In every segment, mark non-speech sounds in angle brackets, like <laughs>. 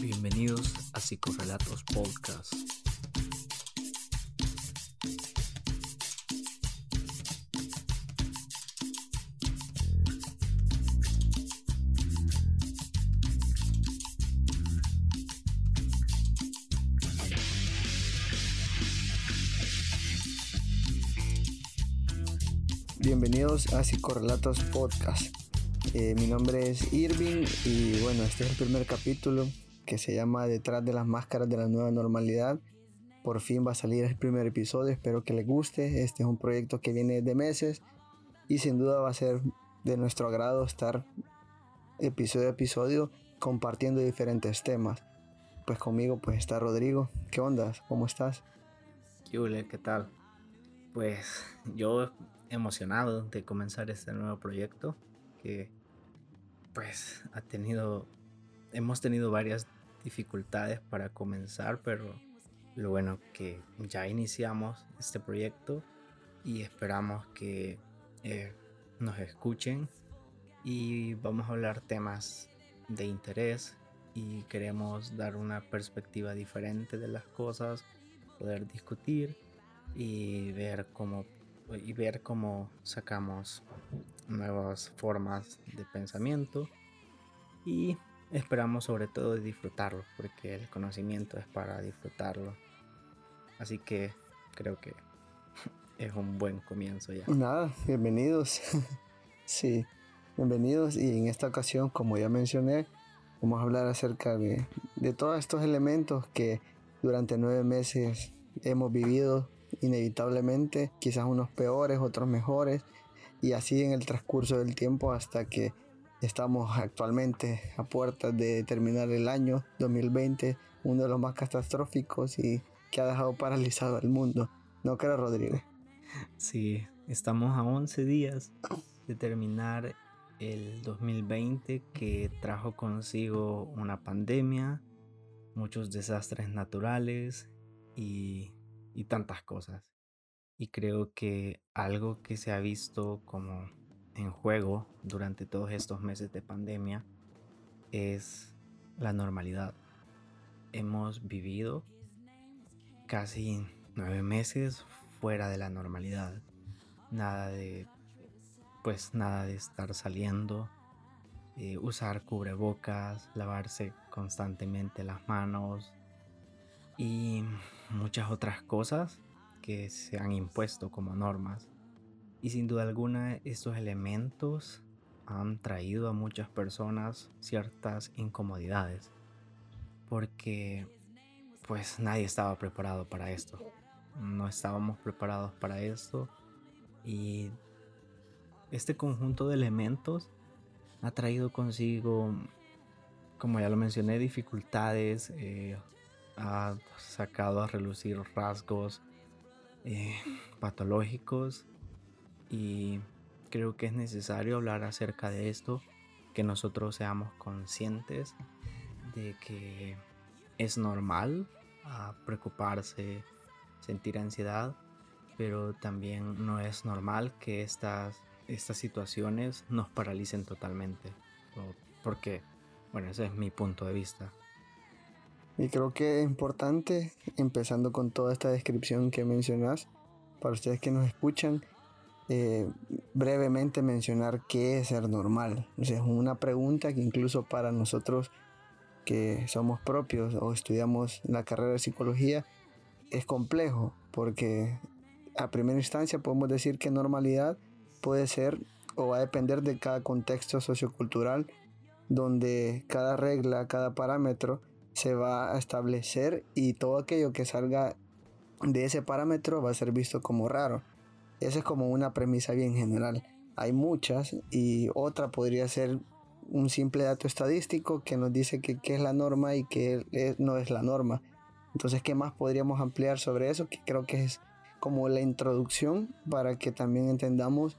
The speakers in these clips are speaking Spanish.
Bienvenidos a Psicorrelatos Podcast. Bienvenidos a Psicorrelatos Podcast. Eh, mi nombre es Irving y bueno, este es el primer capítulo que se llama Detrás de las máscaras de la nueva normalidad. Por fin va a salir el primer episodio, espero que les guste. Este es un proyecto que viene de meses y sin duda va a ser de nuestro agrado estar episodio a episodio compartiendo diferentes temas. Pues conmigo pues está Rodrigo. ¿Qué onda? ¿Cómo estás? ¿Qué ¿Qué tal? Pues yo emocionado de comenzar este nuevo proyecto que pues ha tenido hemos tenido varias dificultades para comenzar, pero lo bueno que ya iniciamos este proyecto y esperamos que eh, nos escuchen y vamos a hablar temas de interés y queremos dar una perspectiva diferente de las cosas, poder discutir y ver cómo y ver cómo sacamos nuevas formas de pensamiento y esperamos sobre todo disfrutarlo porque el conocimiento es para disfrutarlo. Así que creo que <laughs> es un buen comienzo ya. Nada bienvenidos. <laughs> Sí bienvenidos. Y en esta ocasión como ya mencioné vamos a hablar acerca de, de todos estos elementos que durante nueve meses hemos vivido inevitablemente, quizás unos peores, otros mejores, y así en el transcurso del tiempo hasta que estamos actualmente a puertas de terminar el año 2020, uno de los más catastróficos y que ha dejado paralizado al mundo. ¿No crees, Rodríguez? Sí, estamos a 11 días de terminar el 2020 que trajo consigo una pandemia, muchos desastres naturales y y tantas cosas. Y creo que algo que se ha visto como en juego durante todos estos meses de pandemia es la normalidad. Hemos vivido casi nueve meses fuera de la normalidad. Nada de, pues nada de estar saliendo, eh, usar cubrebocas, lavarse constantemente las manos, y muchas otras cosas que se han impuesto como normas. Y sin duda alguna estos elementos han traído a muchas personas ciertas incomodidades porque pues nadie estaba preparado para esto. No estábamos preparados para esto y este conjunto de elementos ha traído consigo, como ya lo mencioné, dificultades, eh, ha sacado a relucir rasgos eh, patológicos y creo que es necesario hablar acerca de esto, que nosotros seamos conscientes de que es normal ah, preocuparse, sentir ansiedad, pero también no es normal que estas, estas situaciones nos paralicen totalmente. Porque, bueno, ese es mi punto de vista. Y creo que es importante, empezando con toda esta descripción que mencionas, para ustedes que nos escuchan, eh, brevemente mencionar qué es ser normal. Es una pregunta que incluso para nosotros que somos propios o estudiamos la carrera de psicología es complejo, porque a primera instancia podemos decir que normalidad puede ser o va a depender de cada contexto sociocultural, donde cada regla, cada parámetro, se va a establecer y todo aquello que salga de ese parámetro va a ser visto como raro. Esa es como una premisa bien general. Hay muchas y otra podría ser un simple dato estadístico que nos dice que qué es la norma y qué no es la norma. Entonces, ¿qué más podríamos ampliar sobre eso? Que creo que es como la introducción para que también entendamos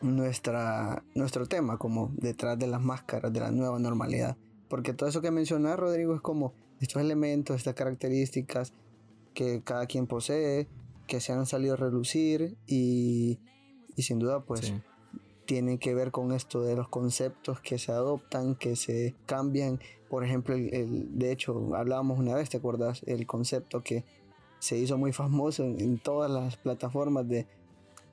nuestra, nuestro tema como detrás de las máscaras de la nueva normalidad. Porque todo eso que mencionas, Rodrigo, es como estos elementos, estas características que cada quien posee, que se han salido a relucir y, sin duda, pues tiene que ver con esto de los conceptos que se adoptan, que se cambian. Por ejemplo, el, de hecho, hablábamos una vez, ¿te acuerdas? El concepto que se hizo muy famoso en, todas las plataformas de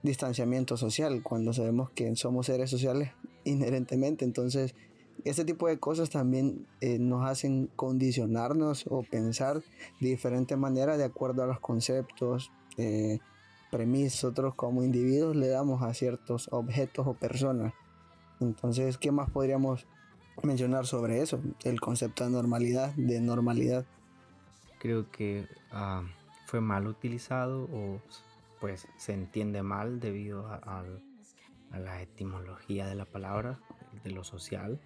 distanciamiento social, cuando sabemos que somos seres sociales <laughs> inherentemente. Entonces, este tipo de cosas también eh, nos hacen condicionarnos o pensar de diferente manera de acuerdo a los conceptos, eh, premisas, nosotros como individuos le damos a ciertos objetos o personas. Entonces, ¿qué más podríamos mencionar sobre eso? El concepto de normalidad, de normalidad. Creo que ah, fue mal utilizado o pues se entiende mal debido a, a la etimología de la palabra, de lo social,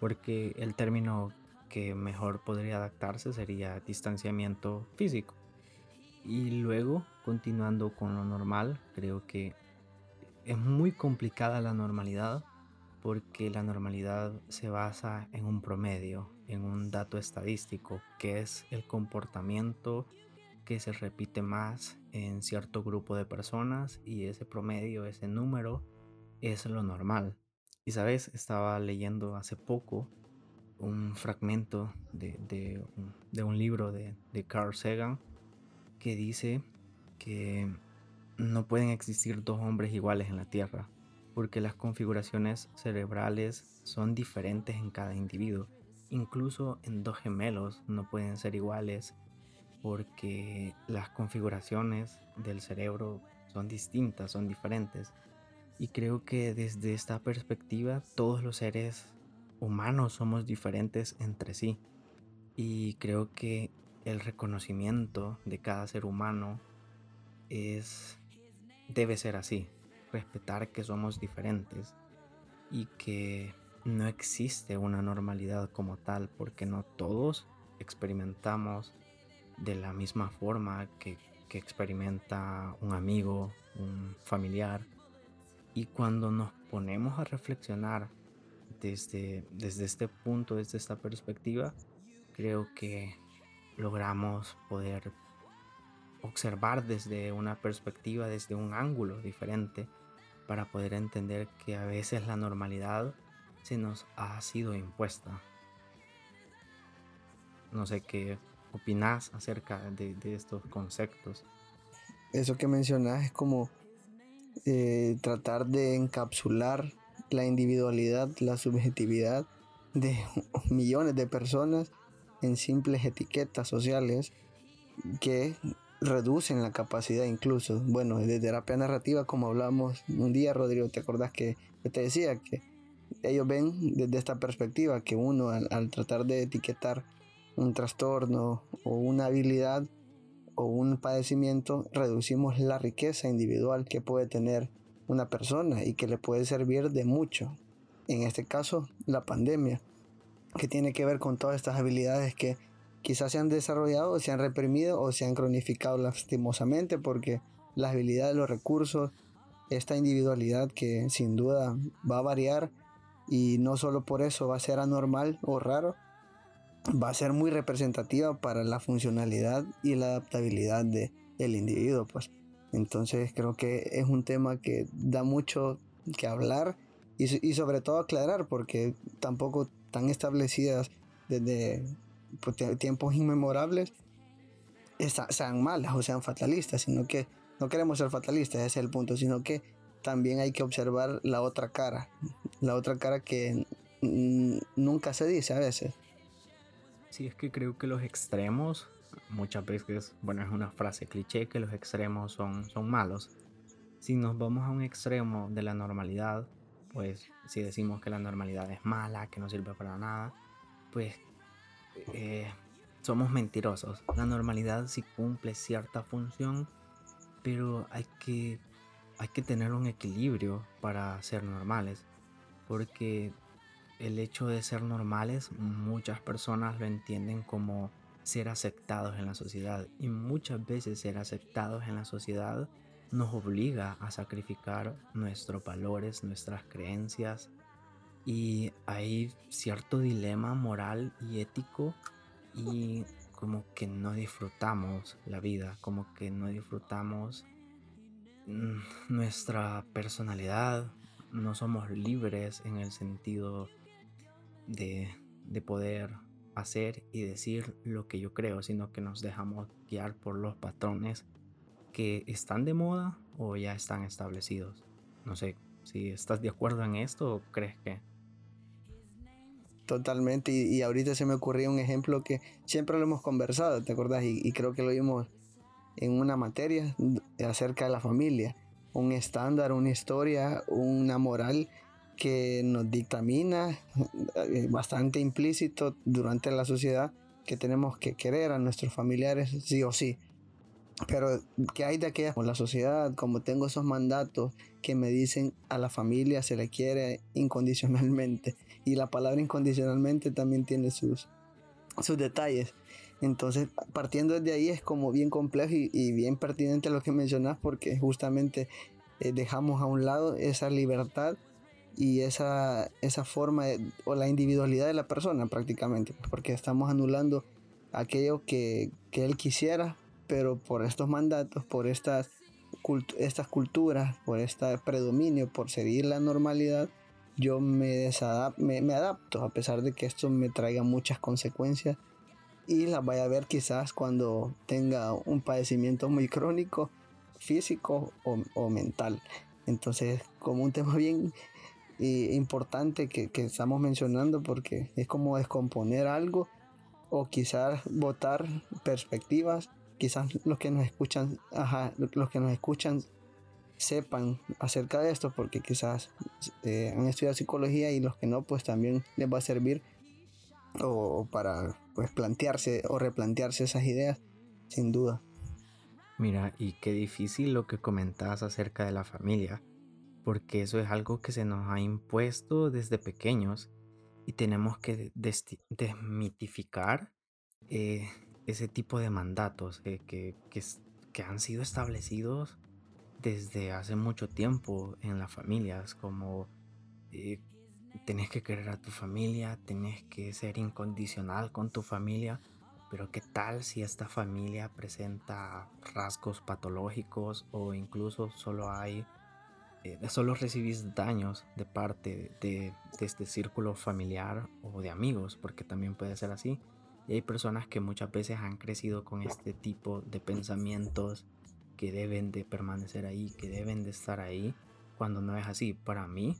porque el término que mejor podría adaptarse sería distanciamiento físico. Y luego, continuando con lo normal, creo que es muy complicada la normalidad porque la normalidad se basa en un promedio, en un dato estadístico, que es el comportamiento que se repite más en cierto grupo de personas y ese promedio, ese número, es lo normal. Y sabes, estaba leyendo hace poco un fragmento de, un libro de, de Carl Sagan que dice que no pueden existir dos hombres iguales en la Tierra, porque las configuraciones cerebrales son diferentes en cada individuo. Incluso en dos gemelos no pueden ser iguales porque las configuraciones del cerebro son distintas, son diferentes. Y creo que desde esta perspectiva todos los seres humanos somos diferentes entre sí. Y creo que el reconocimiento de cada ser humano es debe ser así, respetar que somos diferentes y que no existe una normalidad como tal porque no todos experimentamos de la misma forma que, experimenta un amigo, un familiar. Y cuando nos ponemos a reflexionar desde, desde este punto, desde esta perspectiva, creo que logramos poder observar desde una perspectiva, desde un ángulo diferente, para poder entender que a veces la normalidad se nos ha sido impuesta. No sé qué opinas acerca de, estos conceptos. Eso que mencionas es como eh, tratar de encapsular la individualidad, la subjetividad de <laughs> millones de personas en simples etiquetas sociales que reducen la capacidad incluso. Bueno, de terapia narrativa, como hablamos un día, Rodrigo, ¿te acordás que, te decía que ellos ven desde esta perspectiva que uno al, tratar de etiquetar un trastorno o una habilidad o un padecimiento, reducimos la riqueza individual que puede tener una persona y que le puede servir de mucho. En este caso, la pandemia que tiene que ver con todas estas habilidades que quizás se han desarrollado, se han reprimido o se han cronificado lastimosamente porque las habilidades, los recursos, esta individualidad que sin duda va a variar y no solo por eso va a ser anormal o raro, va a ser muy representativa para la funcionalidad y la adaptabilidad de, del individuo. Pues. Entonces creo que es un tema que da mucho que hablar y, y sobre todo aclarar porque tampoco tan establecidas desde pues, tiempos inmemorables sean malas o sean fatalistas, sino que no queremos ser fatalistas, ese es el punto, sino que también hay que observar la otra cara, la otra cara que nunca se dice a veces. Sí, es que creo que los extremos, muchas veces, bueno, es una frase cliché que los extremos son, son malos. Si nos vamos a un extremo de la normalidad, pues si decimos que la normalidad es mala, que no sirve para nada, pues eh, somos mentirosos. La normalidad sí cumple cierta función, pero hay que, hay que tener un equilibrio para ser normales, porque el hecho de ser normales muchas personas lo entienden como ser aceptados en la sociedad y muchas veces ser aceptados en la sociedad nos obliga a sacrificar nuestros valores, nuestras creencias. Y hay cierto dilema moral y ético y como que no disfrutamos la vida, como que no disfrutamos mm, nuestra personalidad, no somos libres en el sentido de, de poder hacer y decir lo que yo creo, sino que nos dejamos guiar por los patrones que están de moda o ya están establecidos. No sé si estás de acuerdo en esto o crees que... Totalmente, y, ahorita se me ocurrió un ejemplo que siempre lo hemos conversado, ¿te acordás? Y, creo que lo vimos en una materia acerca de la familia, un estándar, una historia, una moral que nos dictamina eh, bastante implícito durante la sociedad que tenemos que querer a nuestros familiares sí o sí. Pero ¿qué hay de aquella con la sociedad? Como tengo esos mandatos que me dicen a la familia se le quiere incondicionalmente. Y la palabra incondicionalmente también tiene sus, sus detalles. Entonces, partiendo desde ahí es como bien complejo y, bien pertinente lo que mencionas porque justamente eh, dejamos a un lado esa libertad y esa, esa forma o la individualidad de la persona prácticamente, porque estamos anulando aquello que, que él quisiera pero por estos mandatos, por estas, estas culturas, por este predominio, por seguir la normalidad, yo me, me, adapto, a pesar de que esto me traiga muchas consecuencias y las vaya a ver quizás cuando tenga un padecimiento muy crónico, físico o, mental. Entonces, como un tema bien eh, importante que, que, estamos mencionando, porque es como descomponer algo o quizás votar perspectivas quizás los que nos escuchan, los que nos escuchan sepan acerca de esto porque quizás eh, han estudiado psicología y los que no pues también les va a servir o, para pues plantearse o replantearse esas ideas sin duda. Mira, y qué difícil lo que comentas acerca de la familia, porque eso es algo que se nos ha impuesto desde pequeños y tenemos que desmitificar eh, ese tipo de mandatos que, que, han sido establecidos desde hace mucho tiempo en las familias, como eh, tenés que querer a tu familia, tenés que ser incondicional con tu familia, pero ¿qué tal si esta familia presenta rasgos patológicos o incluso solo hay, eh, solo recibís daños de parte de, de este círculo familiar o de amigos, porque también puede ser así? Y hay personas que muchas veces han crecido con este tipo de pensamientos que deben de permanecer ahí, que deben de estar ahí, cuando no es así. Para mí,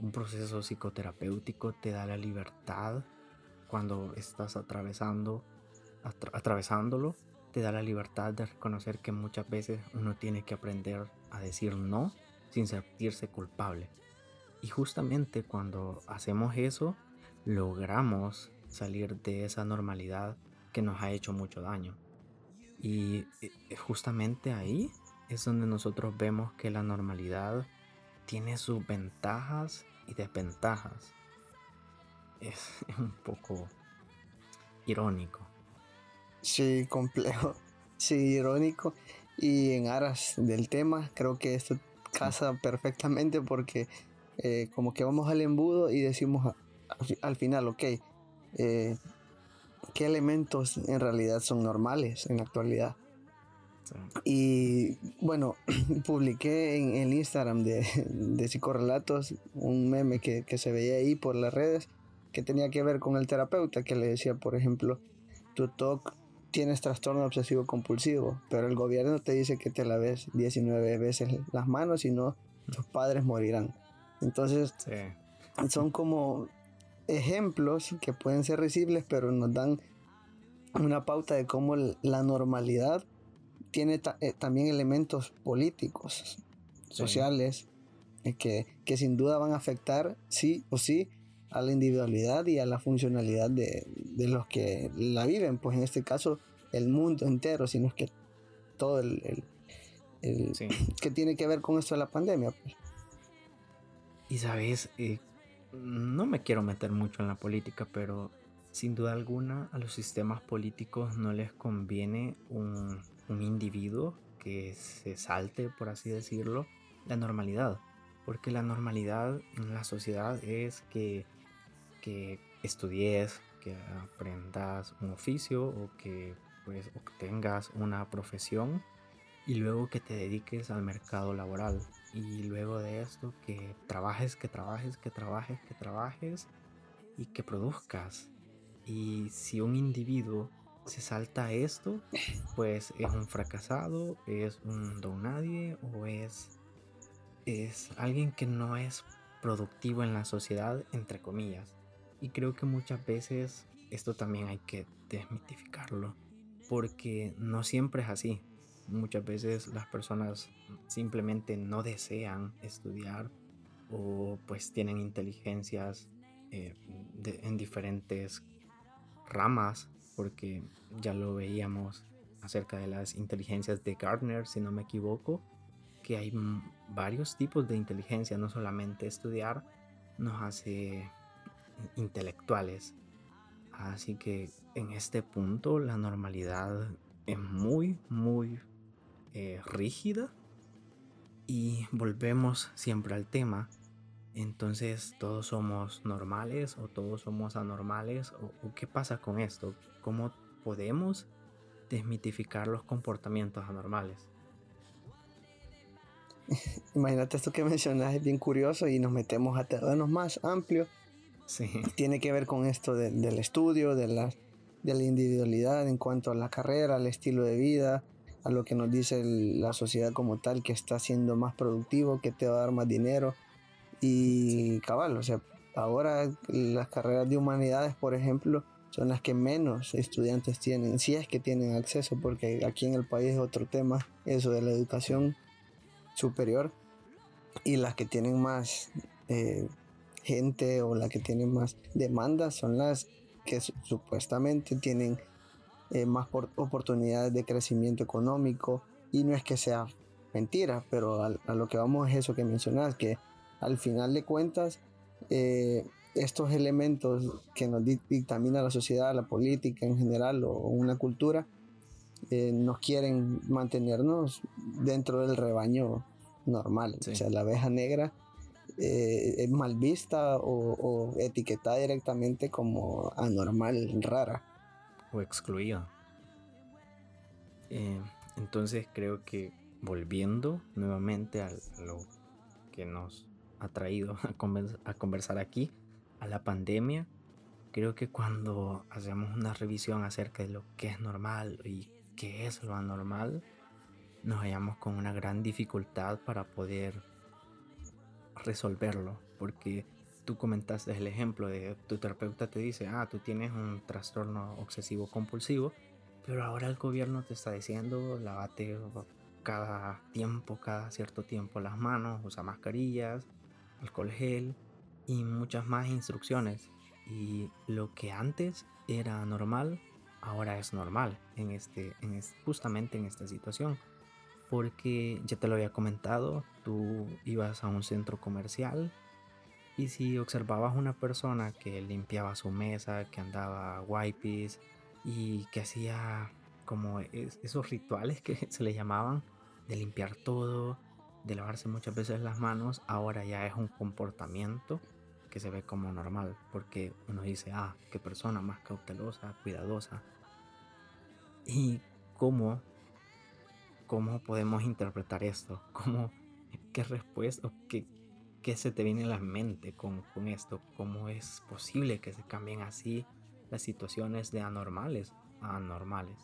un proceso psicoterapéutico te da la libertad cuando estás atravesando, atravesándolo, te da la libertad de reconocer que muchas veces uno tiene que aprender a decir no sin sentirse culpable. Y justamente cuando hacemos eso, logramos salir de esa normalidad que nos ha hecho mucho daño. Y eh, justamente ahí es donde nosotros vemos que la normalidad tiene sus ventajas y desventajas. Es <laughs> un poco irónico. Sí, complejo. Sí, irónico. Y en aras del tema, creo que esto casa perfectamente porque eh, como que vamos al embudo y decimos al final, ok, eh, qué elementos en realidad son normales en la actualidad. Y bueno, <clears throat> publiqué en el Instagram de, <laughs> de Psicorrelatos un meme que, se veía ahí por las redes que tenía que ver con el terapeuta que le decía, por ejemplo, tu TOC tienes trastorno obsesivo compulsivo, pero el gobierno te dice que te la ves 19 veces las manos y no, tus padres morirán. Entonces, son como ejemplos que pueden ser risibles, pero nos dan una pauta de cómo la normalidad tiene eh, también elementos políticos, sociales, eh, que, que, sin duda van a afectar, sí o sí, a la individualidad y a la funcionalidad de, de los que la viven, pues en este caso el mundo entero, sino es que todo el, el, que tiene que ver con esto de la pandemia. Pues. Y sabes, eh, no me quiero meter mucho en la política, pero sin duda alguna a los sistemas políticos no les conviene un, individuo que se salte, por así decirlo, la normalidad. Porque la normalidad en la sociedad es que, que estudies, que aprendas un oficio o que pues obtengas una profesión y luego que te dediques al mercado laboral y luego de esto que trabajes, que trabajes, que trabajes, que trabajes y que produzcas. Y si un individuo se salta esto, pues es un fracasado, es un don nadie o es, es alguien que no es productivo en la sociedad, entre comillas. Y creo que muchas veces esto también hay que desmitificarlo, porque no siempre es así. Muchas veces las personas simplemente no desean estudiar o pues tienen inteligencias eh, en diferentes ramas, porque ya lo veíamos acerca de las inteligencias de Gardner, si no me equivoco, que hay varios tipos de inteligencia, no solamente estudiar nos hace intelectuales. Así que en este punto la normalidad es muy, muy eh, rígida y volvemos siempre al tema. Entonces, ¿todos somos normales o todos somos anormales? ¿O, qué pasa con esto? ¿Cómo podemos desmitificar los comportamientos anormales? <laughs> Imagínate esto que mencionas, es bien curioso y nos metemos a terrenos más amplios. Sí. Tiene que ver con esto del estudio, de la, de la individualidad en cuanto a la carrera, al estilo de vida, a lo que nos dice la sociedad como tal, que está siendo más productivo, que te va a dar más dinero. Y cabal, o sea, ahora las carreras de humanidades, por ejemplo, son las que menos estudiantes tienen, si es que tienen acceso, porque aquí en el país es otro tema, eso de la educación superior, y las que tienen más eh, gente o las que tienen más demandas son las que supuestamente tienen eh, más oportunidades de crecimiento económico. Y no es que sea mentira, pero a, lo que vamos es eso que mencionas, que al final de cuentas eh, estos elementos que nos dictamina la sociedad, la política en general o una cultura, eh, nos quieren mantenernos dentro del rebaño normal. O sea, la abeja negra es mal vista o, o, etiquetada directamente como anormal, rara o excluido. Eh, entonces creo que volviendo nuevamente a lo que nos ha traído <laughs> a, a conversar aquí, a la pandemia, creo que cuando hacemos una revisión acerca de lo que es normal y qué es lo anormal, nos hallamos con una gran dificultad para poder resolverlo, porque tú comentaste el ejemplo de tu terapeuta te dice, ah, tú tienes un trastorno obsesivo compulsivo, pero ahora el gobierno te está diciendo, lávate cada tiempo, cada cierto tiempo las manos, usa mascarillas, alcohol gel y muchas más instrucciones. Y lo que antes era normal, ahora es normal en este, en justamente en esta situación. Porque ya te lo había comentado, tú ibas a un centro comercial y si observabas una persona que limpiaba su mesa, que andaba wipes y que hacía como esos rituales que <laughs> se le llamaban de limpiar todo, de lavarse muchas veces las manos, ahora ya es un comportamiento que se ve como normal, porque uno dice, ah, qué persona más cautelosa, cuidadosa. ¿Y cómo, cómo podemos interpretar esto? ¿Cómo, qué respuesta, qué, ¿Qué se te viene a la mente con, con esto? ¿Cómo es posible que se cambien así las situaciones de anormales a anormales?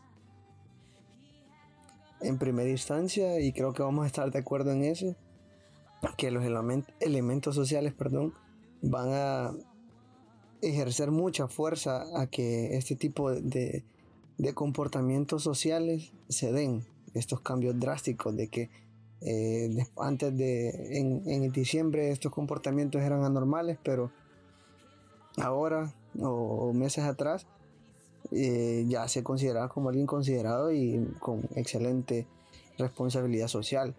En primera instancia, y creo que vamos a estar de acuerdo en eso, que los elementos sociales, perdón, van a ejercer mucha fuerza a que este tipo de, de comportamientos sociales se den, estos cambios drásticos de que eh, antes de, en, diciembre estos comportamientos eran anormales, pero ahora o, meses atrás eh, ya se consideraba como alguien considerado y con excelente responsabilidad social.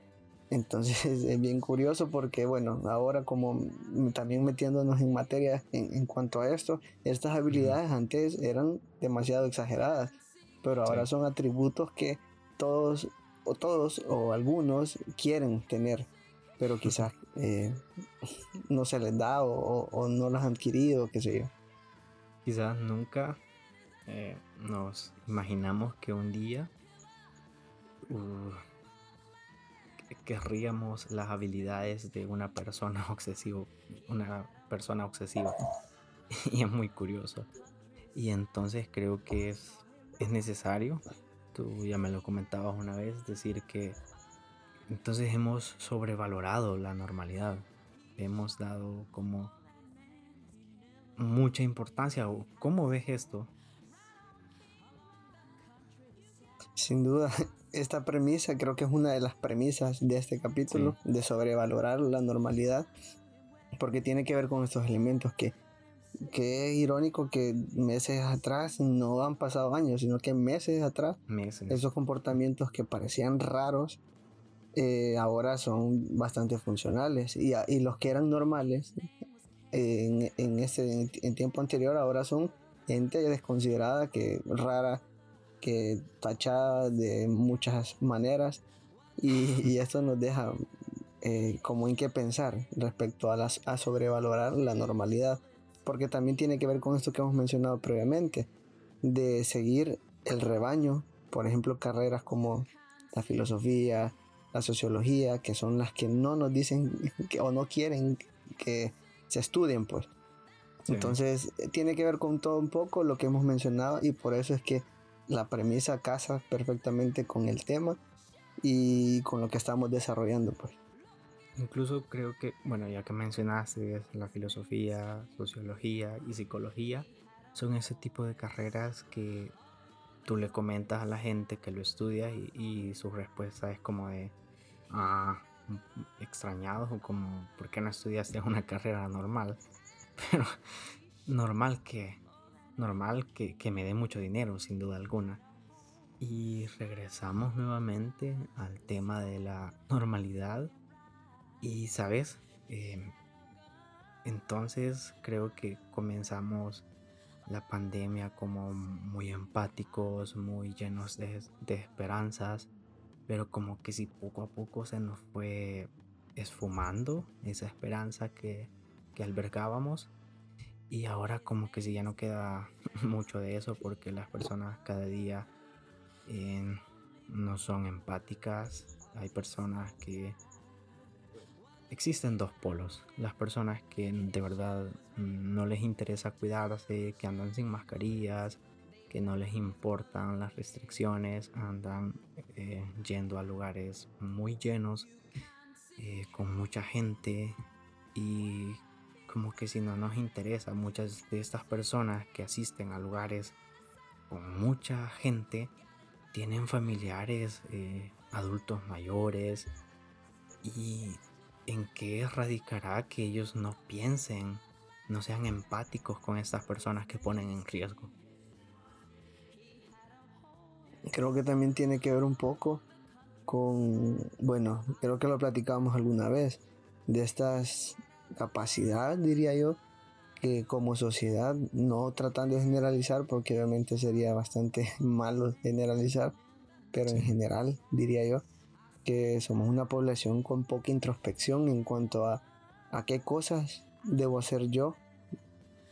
Entonces <laughs> es bien curioso porque, bueno, ahora como también metiéndonos en materia en, cuanto a esto, estas habilidades antes eran demasiado exageradas, pero ahora son atributos que todos todos o algunos quieren tener, pero quizás eh, <laughs> no se les da o, no las han adquirido, qué sé yo. Quizás nunca eh, nos imaginamos que un día uh, querríamos las habilidades de una persona <laughs> obsesiva, una persona obsesiva. <laughs> y es muy curioso. Y entonces creo que es, es necesario, tú ya me lo comentabas una vez, decir que entonces hemos sobrevalorado la normalidad. Hemos dado como mucha importancia. ¿Cómo ves esto? Sin duda, <laughs> esta premisa creo que es una de las premisas de este capítulo, de sobrevalorar la normalidad, porque tiene que ver con estos elementos que, que es irónico que meses atrás no han pasado años, sino que meses atrás esos comportamientos que parecían raros eh, ahora son bastante funcionales. Y, y, los que eran normales en, en, ese, en tiempo anterior ahora son gente desconsiderada, que rara, que tachada de muchas maneras. Y, y esto nos deja eh, como en qué pensar respecto a, las, a sobrevalorar la normalidad porque también tiene que ver con esto que hemos mencionado previamente de seguir el rebaño por ejemplo carreras como la filosofía la sociología, que son las que no nos dicen <laughs> que, o no quieren que se estudien, pues. Entonces, tiene que ver con todo un poco lo que hemos mencionado y por eso es que la premisa casa perfectamente con el tema y con lo que estamos desarrollando, pues. Incluso creo que, bueno, ya que mencionaste la filosofía, sociología y psicología, son ese tipo de carreras que tú le comentas a la gente que lo estudia y, y su respuesta es como de, extrañados o como, ¿por qué no estudiaste <laughs> una carrera normal? <laughs> Pero normal que, normal que, que me dé mucho dinero, sin duda alguna. Y regresamos nuevamente al tema de la normalidad. Y, ¿sabes? Em, entonces creo que comenzamos la pandemia como muy empáticos, muy llenos de, de esperanzas pero como que si poco a poco se nos fue esfumando esa esperanza que, que albergábamos y ahora como que si ya no queda <laughs> mucho de eso porque las personas cada día eh, no son empáticas hay personas que existen dos polos. Las personas que de verdad no les interesa cuidarse que andan sin mascarillas que no les importan las restricciones, andan eh, yendo a lugares muy llenos, eh, con mucha gente y como que si no nos interesa, muchas de estas personas que asisten a lugares con mucha gente tienen familiares eh, adultos mayores y en qué radicará que ellos no piensen, no sean empáticos con estas personas que ponen en riesgo. Creo que también tiene que ver un poco con, bueno, creo que lo platicábamos alguna vez, de estas capacidades, diría yo, que como sociedad, no tratando de generalizar, porque obviamente sería bastante <laughs> malo generalizar, pero en general diría yo que somos una población con poca introspección en cuanto a a qué cosas debo hacer yo,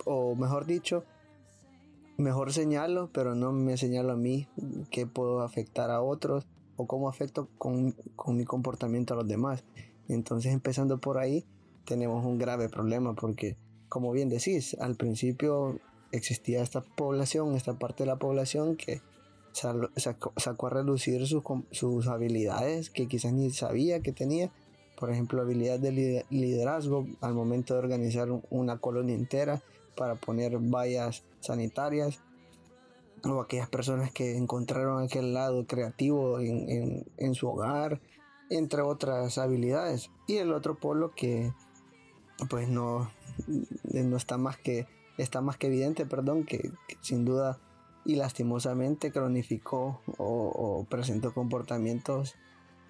o mejor dicho, mejor señalo, pero no me señalo a mí qué puedo afectar a otros o cómo afecto con, mi comportamiento a los demás. Entonces empezando por ahí tenemos un grave problema porque como bien decís, al principio existía esta población, esta parte de la población que sacó, a relucir sus, sus habilidades que quizás ni sabía que tenía. Por ejemplo, habilidad de liderazgo al momento de organizar una colonia entera para poner vallas sanitarias o aquellas personas que encontraron aquel lado creativo en, su hogar, entre otras habilidades. Y el otro polo que pues no, no está más que está más que evidente, perdón, que, sin duda y lastimosamente cronificó o, presentó comportamientos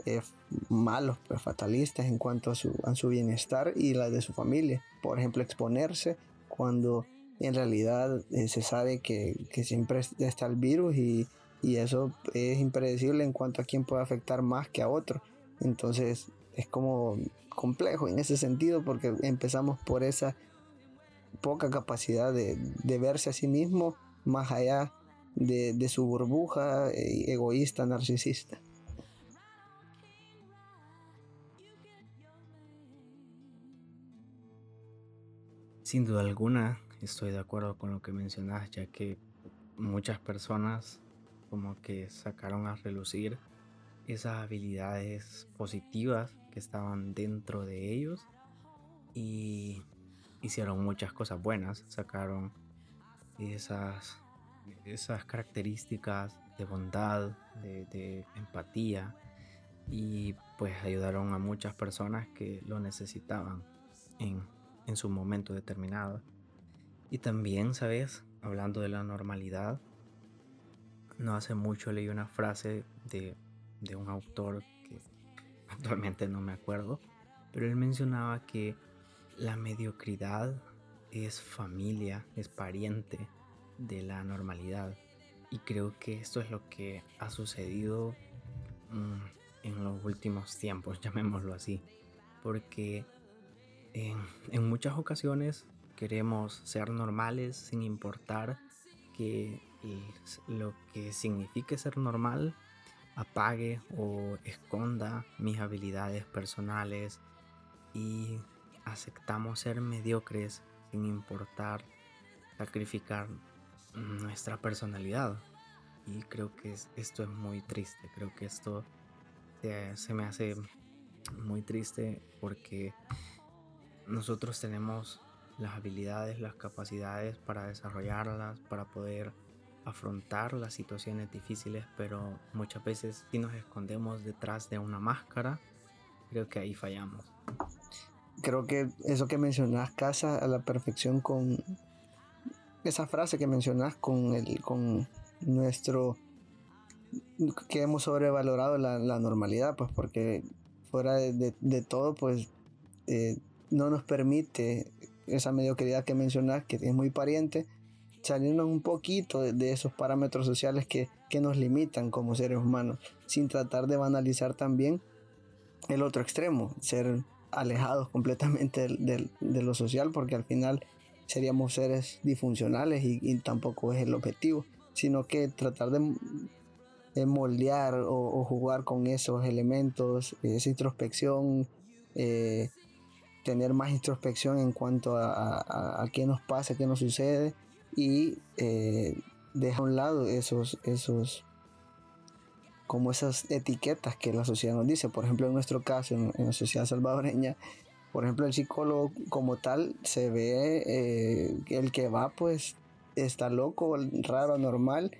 eh, malos, pues fatalistas en cuanto a su, a su bienestar y la de su familia. Por ejemplo, exponerse cuando en realidad eh, se sabe que, siempre está el virus y, eso es impredecible en cuanto a quién puede afectar más que a otro. Entonces es como complejo en ese sentido porque empezamos por esa poca capacidad de, verse a sí mismo más allá de, de su burbuja eh, egoísta, narcisista. Sin duda alguna, estoy de acuerdo con lo que mencionas, ya que muchas personas como que sacaron a relucir esas habilidades positivas que estaban dentro de ellos y hicieron muchas cosas buenas, sacaron esas esas características de bondad, de, empatía y pues ayudaron a muchas personas que lo necesitaban en, en su momento determinado. Y también, ¿sabes? Hablando de la normalidad, no hace mucho leí una frase de, de un autor que actualmente no me acuerdo, pero él mencionaba que la mediocridad es familia, es pariente de la normalidad. Y creo que esto es lo que ha sucedido mm, en los últimos tiempos, <laughs> llamémoslo así. Porque en, muchas ocasiones queremos ser normales sin importar que lo que signifique ser normal apague o esconda mis habilidades personales y aceptamos ser mediocres sin importar sacrificar nuestra personalidad. Y creo que esto es muy triste, creo que esto se, me hace muy triste porque nosotros tenemos las habilidades, las capacidades para desarrollarlas, para poder afrontar las situaciones difíciles, pero muchas veces si nos escondemos detrás de una máscara, creo que ahí fallamos creo que eso que mencionas casa a la perfección con esa frase que mencionas con el con nuestro que hemos sobrevalorado la, normalidad pues porque fuera de, todo pues eh, no nos permite esa mediocridad que mencionas que es muy pariente salirnos un poquito de, esos parámetros sociales que, que nos limitan como seres humanos sin tratar de banalizar también el otro extremo ser alejados completamente de, lo social porque al final seríamos seres disfuncionales y, tampoco es el objetivo, sino que tratar de, moldear o, jugar con esos elementos, esa introspección, eh, tener más introspección en cuanto a, qué nos pasa, qué nos sucede y eh, dejar a un lado esos, esos como esas etiquetas que la sociedad nos dice. Por ejemplo, en nuestro caso, en, la sociedad salvadoreña, por ejemplo, el psicólogo como tal se ve eh, el que va pues está loco, raro, anormal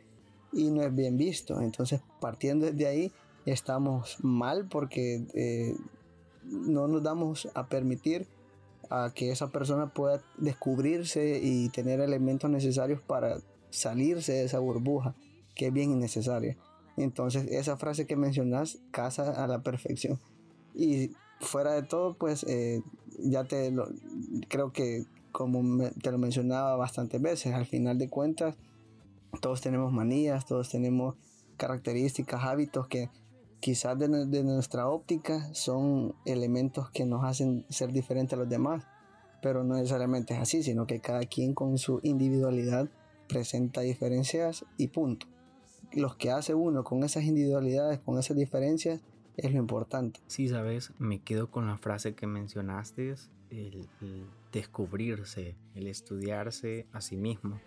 y no es bien visto. Entonces, partiendo desde ahí, estamos mal porque eh, no nos damos a permitir a que esa persona pueda descubrirse y tener elementos necesarios para salirse de esa burbuja que es bien innecesaria. Entonces esa frase que mencionas casa a la perfección. Y fuera de todo, pues eh, ya te lo, creo que como te lo mencionaba bastantes veces, al final de cuentas todos tenemos manías, todos tenemos características, hábitos que quizás de, de, nuestra óptica son elementos que nos hacen ser diferentes a los demás, pero no necesariamente es así, sino que cada quien con su individualidad presenta diferencias y punto. Los que hace uno con esas individualidades, con esas diferencias, es lo importante. Sí, sabes, me quedo con la frase que mencionaste, el, descubrirse, el estudiarse a sí mismo.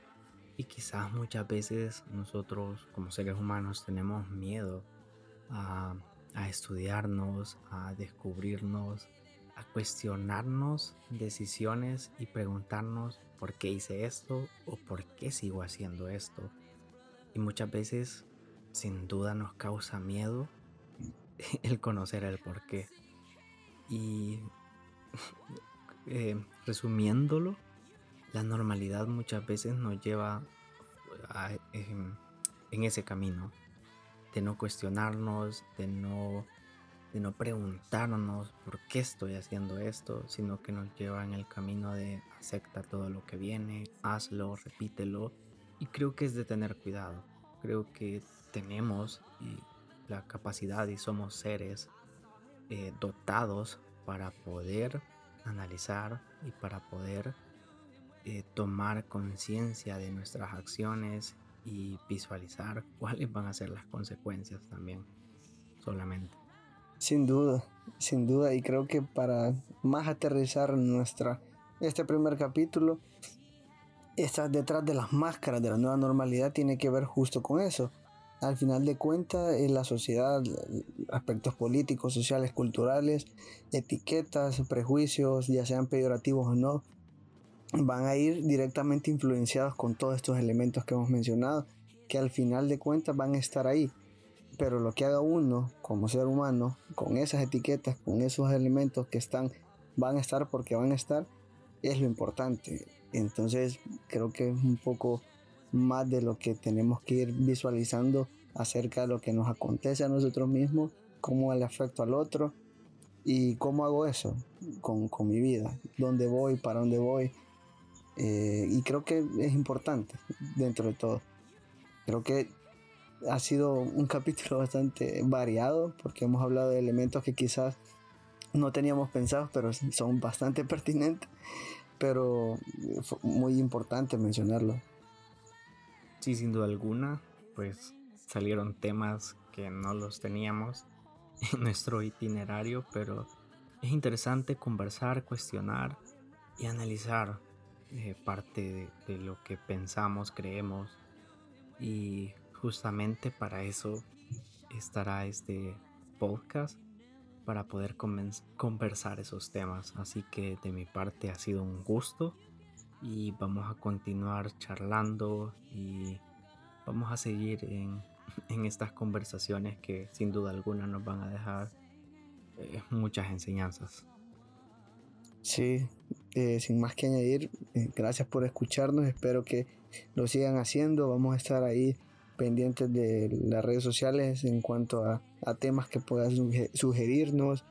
Y quizás muchas veces nosotros como seres humanos tenemos miedo a, a estudiarnos, a descubrirnos, a cuestionarnos decisiones y preguntarnos por qué hice esto o por qué sigo haciendo esto y muchas veces, sin duda, nos causa miedo <laughs> el conocer el por qué. Y <laughs> eh, resumiéndolo, la normalidad muchas veces nos lleva em, en ese camino de no cuestionarnos, de no, de no preguntarnos por qué estoy haciendo esto, sino que nos lleva en el camino de acepta todo lo que viene, hazlo, repítelo y creo que es de tener cuidado. Creo que tenemos la capacidad y somos seres eh, dotados para poder analizar y para poder eh, tomar conciencia de nuestras acciones y visualizar <laughs> cuáles van a ser las consecuencias también solamente. Sin duda, sin duda, y creo que para más aterrizar nuestra este primer capítulo, está detrás de las máscaras de la nueva normalidad tiene que ver justo con eso. Al final de cuentas, en la sociedad, aspectos políticos, sociales, culturales, etiquetas, prejuicios, ya sean peyorativos o no, van a ir directamente influenciados con todos estos elementos que hemos mencionado, que al final de cuentas van a estar ahí. Pero lo que haga uno como ser humano, con esas etiquetas, con esos elementos que están, van a estar porque van a estar, es lo importante. Entonces creo que es un poco más de lo que tenemos que ir visualizando acerca de lo que nos acontece a nosotros mismos, cómo le afecto al otro y cómo hago eso con, con mi vida, dónde voy, para dónde voy, eh, y creo que es importante dentro de todo. Creo que ha sido un <laughs> capítulo bastante variado porque hemos hablado de elementos que quizás no teníamos pensados, pero son bastante <laughs> pertinentes. Pero fue muy importante mencionarlo. Sí, sin duda alguna, pues salieron temas que no los teníamos <laughs> en nuestro itinerario, pero es interesante conversar, cuestionar y analizar eh, parte de, lo que pensamos, creemos. Y justamente para eso estará este podcast, para poder conversar esos temas. Así que de mi parte ha sido un gusto y vamos a continuar charlando y vamos a seguir en, <laughs> en estas conversaciones que sin duda alguna nos van a dejar eh, muchas enseñanzas. Sí, eh, sin más que añadir, eh, gracias por escucharnos, espero que lo sigan haciendo, vamos a estar ahí pendientes de las redes sociales en cuanto a, temas que puedan sugerirnos,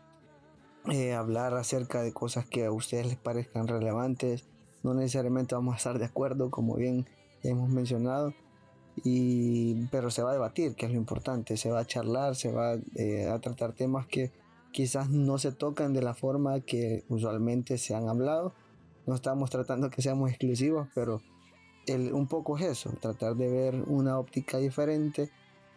eh, hablar acerca de cosas que a ustedes les parezcan relevantes, no necesariamente vamos a estar de acuerdo, como bien hemos mencionado, y, pero se va a debatir, que es lo importante, se va a charlar, se va a tratar temas que quizás no se tocan de la forma que usualmente se han hablado. No estamos tratando que seamos exclusivos, pero el, un poco es eso, tratar de ver una óptica diferente,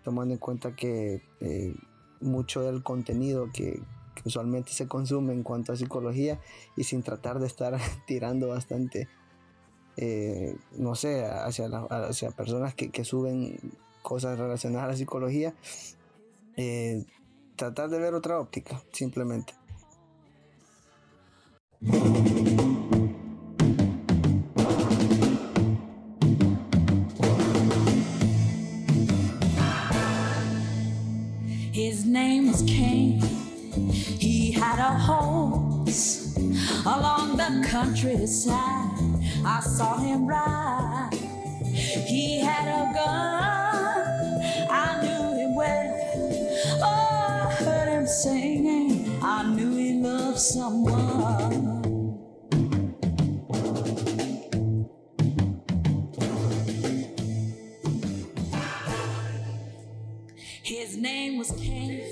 tomando en cuenta que eh, mucho del contenido que, usualmente se consume en cuanto a psicología y sin tratar de estar <laughs> tirando bastante, eh, no sé, hacia, hacia personas que, que, suben cosas relacionadas a la psicología, eh, tratar de ver otra óptica, simplemente. A horse along the countryside. I saw him ride. He had a gun. I knew him well. Oh, I heard him singing, I knew he loved someone. His name was Cain.